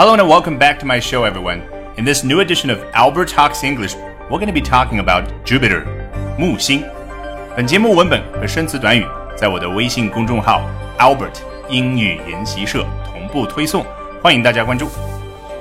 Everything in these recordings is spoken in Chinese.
Hello and welcome back to my show, everyone. In this new edition of Albert Talks English, we're going to be talking about Jupiter, 木星。本节目文本和生词短语在我的微信公众号 Albert 英语研习社同步推送，欢迎大家关注。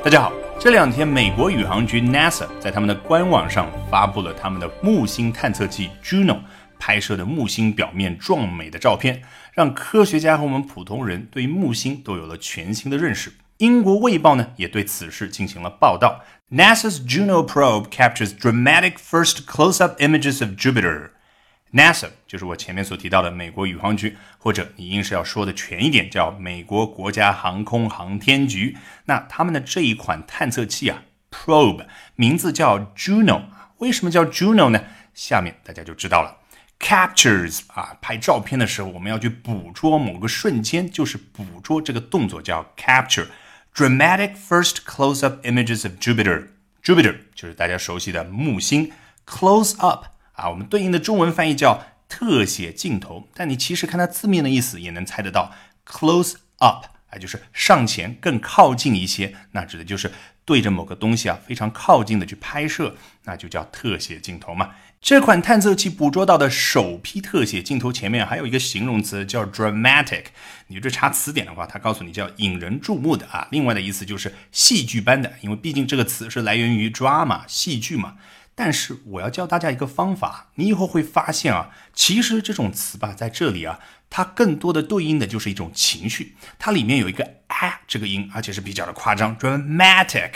大家好，这两天美国宇航局 NASA 在他们的官网上发布了他们的木星探测器 Juno 拍摄的木星表面壮美的照片，让科学家和我们普通人对木星都有了全新的认识。英国《卫报》呢也对此事进行了报道。NASA's Juno probe captures dramatic first close-up images of Jupiter. NASA 就是我前面所提到的美国宇航局，或者你硬是要说的全一点，叫美国国家航空航天局。那他们的这一款探测器啊，probe 名字叫 Juno。为什么叫 Juno 呢？下面大家就知道了。Captures 啊，拍照片的时候，我们要去捕捉某个瞬间，就是捕捉这个动作叫 capture。Dramatic first close-up images of Jupiter. Jupiter 就是大家熟悉的木星。Close up 啊，我们对应的中文翻译叫特写镜头，但你其实看它字面的意思也能猜得到。Close up 啊，就是上前更靠近一些，那指的就是对着某个东西啊非常靠近的去拍摄，那就叫特写镜头嘛。这款探测器捕捉到的首批特写镜头前面还有一个形容词叫 dramatic，你这查词典的话，它告诉你叫引人注目的啊。另外的意思就是戏剧般的，因为毕竟这个词是来源于 drama 戏剧嘛。但是我要教大家一个方法，你以后会发现啊，其实这种词吧，在这里啊，它更多的对应的就是一种情绪，它里面有一个啊这个音，而且是比较的夸张，dramatic。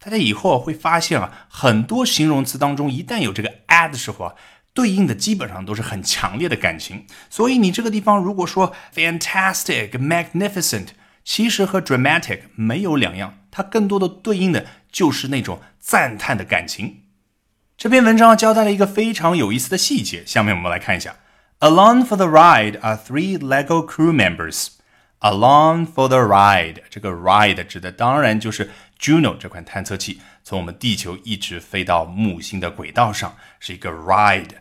大家以后会发现啊，很多形容词当中一旦有这个 a 的时候啊，对应的基本上都是很强烈的感情。所以你这个地方如果说 fantastic、magnificent，其实和 dramatic 没有两样，它更多的对应的就是那种赞叹的感情。这篇文章交代了一个非常有意思的细节，下面我们来看一下。Along for the ride are three LEGO crew members. Along for the ride，这个 ride 指的当然就是。Juno 这款探测器从我们地球一直飞到木星的轨道上，是一个 ride。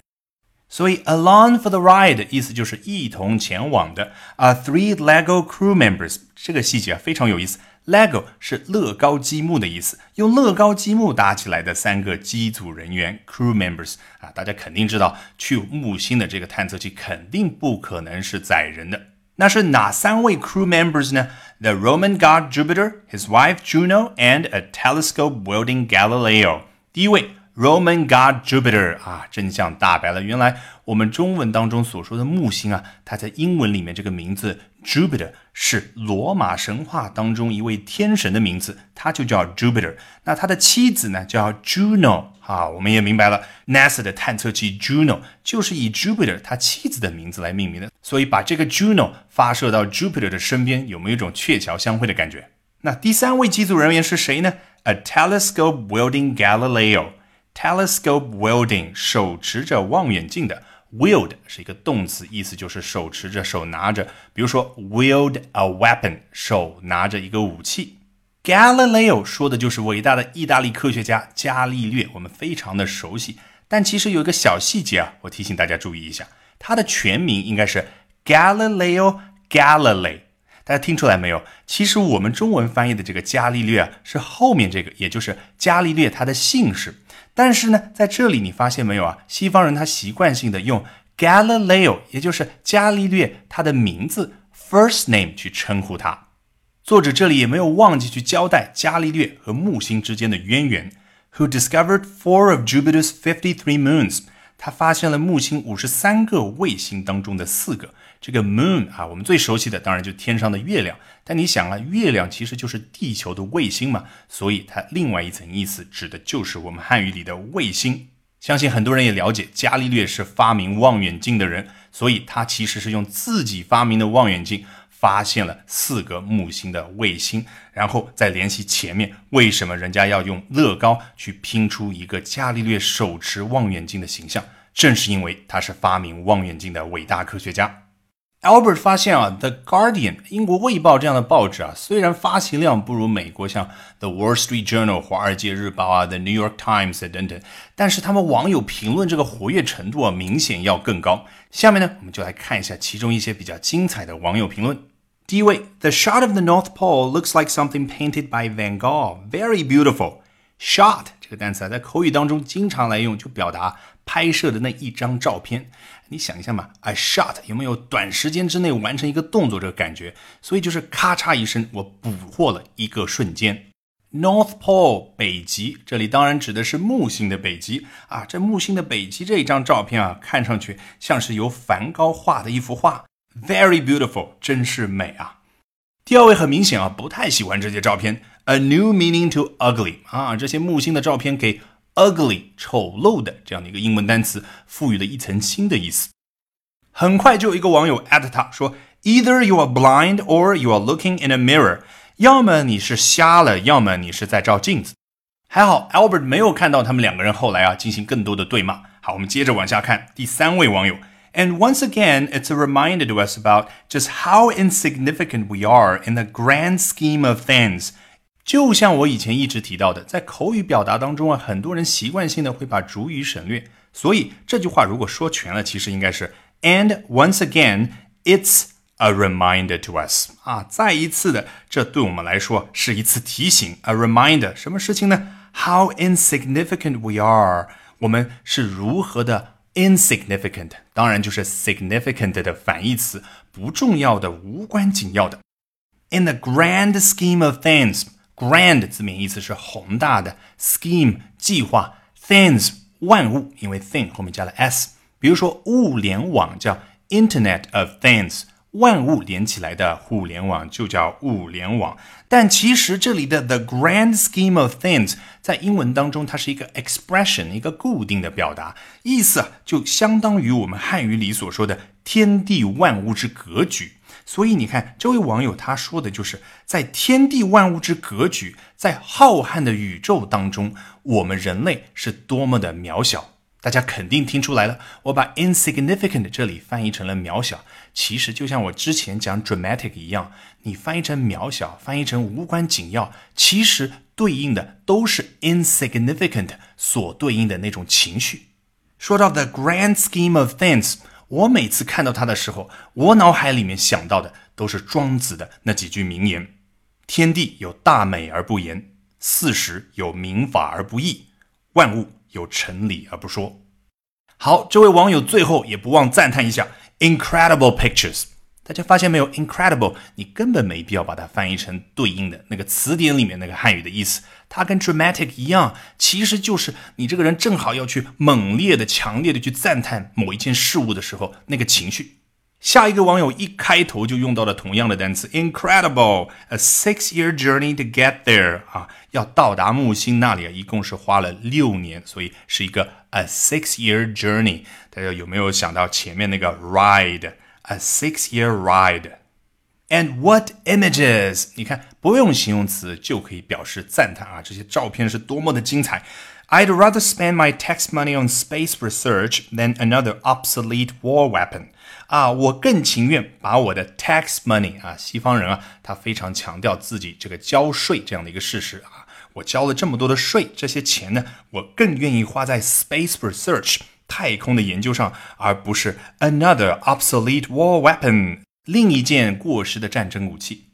所以 along for the ride 意思就是一同前往的。啊，three Lego crew members 这个细节啊非常有意思。Lego 是乐高积木的意思，用乐高积木搭起来的三个机组人员 crew members 啊，大家肯定知道，去木星的这个探测器肯定不可能是载人的。那是哪三位 crew members 呢？The Roman god Jupiter, his wife Juno, and a telescope-wielding Galileo。第一位 Roman god Jupiter 啊，真相大白了。原来我们中文当中所说的木星啊，它在英文里面这个名字 Jupiter 是罗马神话当中一位天神的名字，他就叫 Jupiter。那他的妻子呢叫 Juno。啊，我们也明白了，NASA 的探测器 Juno 就是以 Jupiter 他妻子的名字来命名的，所以把这个 Juno 发射到 Jupiter 的身边，有没有一种鹊桥相会的感觉？那第三位机组人员是谁呢？A telescope-wielding Galileo。Telescope-wielding 手持着望远镜的，wield 是一个动词，意思就是手持着、手拿着。比如说，wield a weapon，手拿着一个武器。Galileo 说的就是伟大的意大利科学家伽利略，我们非常的熟悉。但其实有一个小细节啊，我提醒大家注意一下，他的全名应该是 Galileo Galilei。大家听出来没有？其实我们中文翻译的这个伽利略啊，是后面这个，也就是伽利略他的姓氏。但是呢，在这里你发现没有啊？西方人他习惯性的用 Galileo，也就是伽利略他的名字 first name 去称呼他。作者这里也没有忘记去交代伽利略和木星之间的渊源。Who discovered four of Jupiter's fifty-three moons？他发现了木星五十三个卫星当中的四个。这个 moon 啊，我们最熟悉的当然就天上的月亮。但你想啊，月亮其实就是地球的卫星嘛，所以它另外一层意思指的就是我们汉语里的卫星。相信很多人也了解，伽利略是发明望远镜的人，所以他其实是用自己发明的望远镜。发现了四个木星的卫星，然后再联系前面，为什么人家要用乐高去拼出一个伽利略手持望远镜的形象？正是因为他是发明望远镜的伟大科学家。Albert 发现啊，《The Guardian》英国卫报这样的报纸啊，虽然发行量不如美国像《The Wall Street Journal》华尔街日报啊，《The New York Times》等等，但是他们网友评论这个活跃程度啊，明显要更高。下面呢，我们就来看一下其中一些比较精彩的网友评论。第一位，The shot of the North Pole looks like something painted by Van Gogh. Very beautiful. Shot 这个单词啊，在口语当中经常来用，就表达拍摄的那一张照片。你想一下嘛，a shot 有没有短时间之内完成一个动作这个感觉？所以就是咔嚓一声，我捕获了一个瞬间。North Pole 北极，这里当然指的是木星的北极啊。这木星的北极这一张照片啊，看上去像是由梵高画的一幅画。Very beautiful，真是美啊！第二位很明显啊，不太喜欢这些照片。A new meaning to ugly 啊，这些木星的照片给 ugly 丑陋的这样的一个英文单词赋予了一层新的意思。很快就有一个网友 at 他说，Either you are blind or you are looking in a mirror，要么你是瞎了，要么你是在照镜子。还好 Albert 没有看到他们两个人后来啊进行更多的对骂。好，我们接着往下看第三位网友。And once again, it's a reminder to us about just how insignificant we are in the grand scheme of things. 就像我以前一直提到的，在口语表达当中啊，很多人习惯性的会把主语省略，所以这句话如果说全了，其实应该是 And once again, it's a reminder to us 啊，再一次的，这对我们来说是一次提醒，a reminder 什么事情呢？How insignificant we are，我们是如何的。insignificant，当然就是 significant 的反义词，不重要的、无关紧要的。In the grand scheme of things Grand 字面意思是宏大的，scheme 计划，things 万物，因为 thing 后面加了 s。比如说物联网叫 Internet of Things。万物连起来的互联网就叫物联网，但其实这里的 the grand scheme of things 在英文当中它是一个 expression，一个固定的表达，意思啊就相当于我们汉语里所说的天地万物之格局。所以你看，这位网友他说的就是在天地万物之格局，在浩瀚的宇宙当中，我们人类是多么的渺小。大家肯定听出来了，我把 insignificant 这里翻译成了渺小，其实就像我之前讲 dramatic 一样，你翻译成渺小，翻译成无关紧要，其实对应的都是 insignificant 所对应的那种情绪。说到 the grand scheme of things，我每次看到他的时候，我脑海里面想到的都是庄子的那几句名言：天地有大美而不言，四时有民法而不议，万物。有成理而不说。好，这位网友最后也不忘赞叹一下，incredible pictures。大家发现没有，incredible，你根本没必要把它翻译成对应的那个词典里面那个汉语的意思。它跟 dramatic 一样，其实就是你这个人正好要去猛烈的、强烈的去赞叹某一件事物的时候，那个情绪。下一个网友一开头就用到了同样的单词，incredible，a six-year journey to get there 啊，要到达木星那里啊，一共是花了六年，所以是一个 a six-year journey。大家有没有想到前面那个 ride？A six-year ride？And what images？你看，不用形容词就可以表示赞叹啊，这些照片是多么的精彩。I'd rather spend my tax money on space research than another obsolete war weapon. 啊，我更情愿把我的 tax money 啊，西方人啊，他非常强调自己这个交税这样的一个事实啊。我交了这么多的税，这些钱呢，我更愿意花在 space research 太空的研究上，而不是 another obsolete war weapon 另一件过时的战争武器。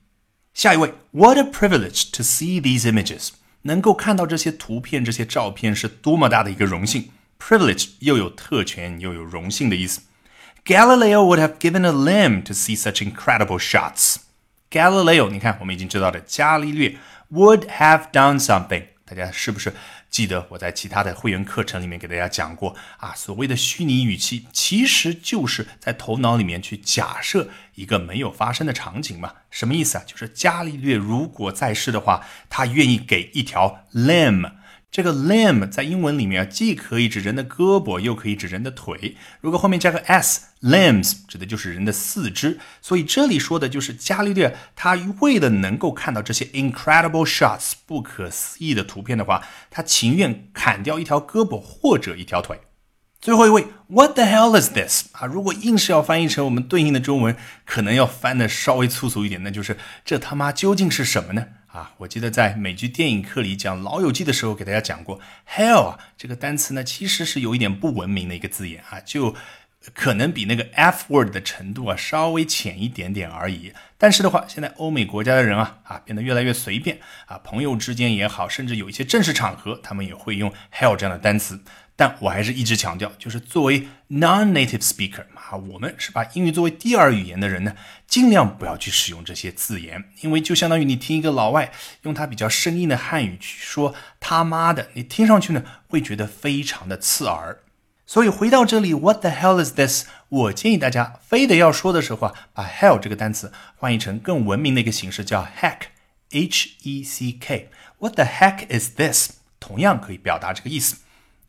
下一位，What a privilege to see these images！能够看到这些图片、这些照片是多么大的一个荣幸。Privilege 又有特权又有荣幸的意思。Galileo would have given a limb to see such incredible shots. Galileo，你看，我们已经知道的，伽利略 would have done something。大家是不是记得我在其他的会员课程里面给大家讲过啊？所谓的虚拟语气，其实就是在头脑里面去假设一个没有发生的场景嘛。什么意思啊？就是伽利略如果在世的话，他愿意给一条 lamb。这个 limb 在英文里面啊，既可以指人的胳膊，又可以指人的腿。如果后面加个 s，limbs 指的就是人的四肢。所以这里说的就是伽利略，他为了能够看到这些 incredible shots 不可思议的图片的话，他情愿砍掉一条胳膊或者一条腿。最后一位，What the hell is this？啊，如果硬是要翻译成我们对应的中文，可能要翻的稍微粗俗一点，那就是这他妈究竟是什么呢？啊，我记得在美剧电影课里讲《老友记》的时候，给大家讲过，hell 啊这个单词呢，其实是有一点不文明的一个字眼啊，就可能比那个 F word 的程度啊稍微浅一点点而已。但是的话，现在欧美国家的人啊啊变得越来越随便啊，朋友之间也好，甚至有一些正式场合，他们也会用 hell 这样的单词。但我还是一直强调，就是作为 non-native speaker 啊，我们是把英语作为第二语言的人呢，尽量不要去使用这些字眼，因为就相当于你听一个老外用他比较生硬的汉语去说他妈的，你听上去呢会觉得非常的刺耳。所以回到这里，What the hell is this？我建议大家非得要说的时候啊，把 hell 这个单词翻译成更文明的一个形式，叫 heck，h e c k。What the heck is this？同样可以表达这个意思。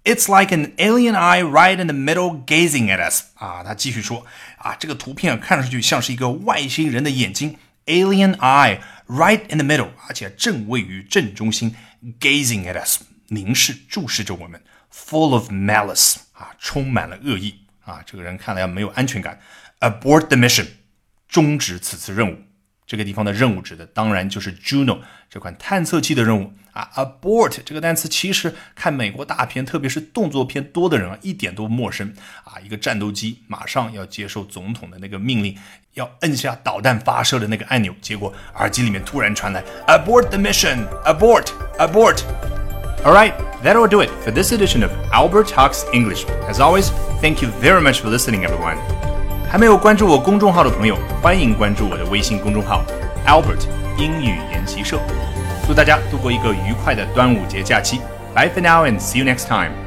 It's like an alien eye right in the middle gazing at us 啊，他继续说啊，这个图片看上去像是一个外星人的眼睛，alien eye right in the middle，而且正位于正中心，gazing at us，凝视注视着我们，full of malice 啊，充满了恶意啊，这个人看来没有安全感，abort the mission，终止此次任务。这个地方的任务指的当然就是 Juno 这款探测器的任务啊。Abort 这个单词其实看美国大片，特别是动作片多的人啊，一点都不陌生啊。一个战斗机马上要接受总统的那个命令，要摁下导弹发射的那个按钮，结果耳机里面突然传来 Abort the mission, abort, abort. All right, that will do it for this edition of Albert Talks English. As always, thank you very much for listening, everyone. 还没有关注我公众号的朋友，欢迎关注我的微信公众号 Albert 英语研习社。祝大家度过一个愉快的端午节假期。Bye for now and see you next time.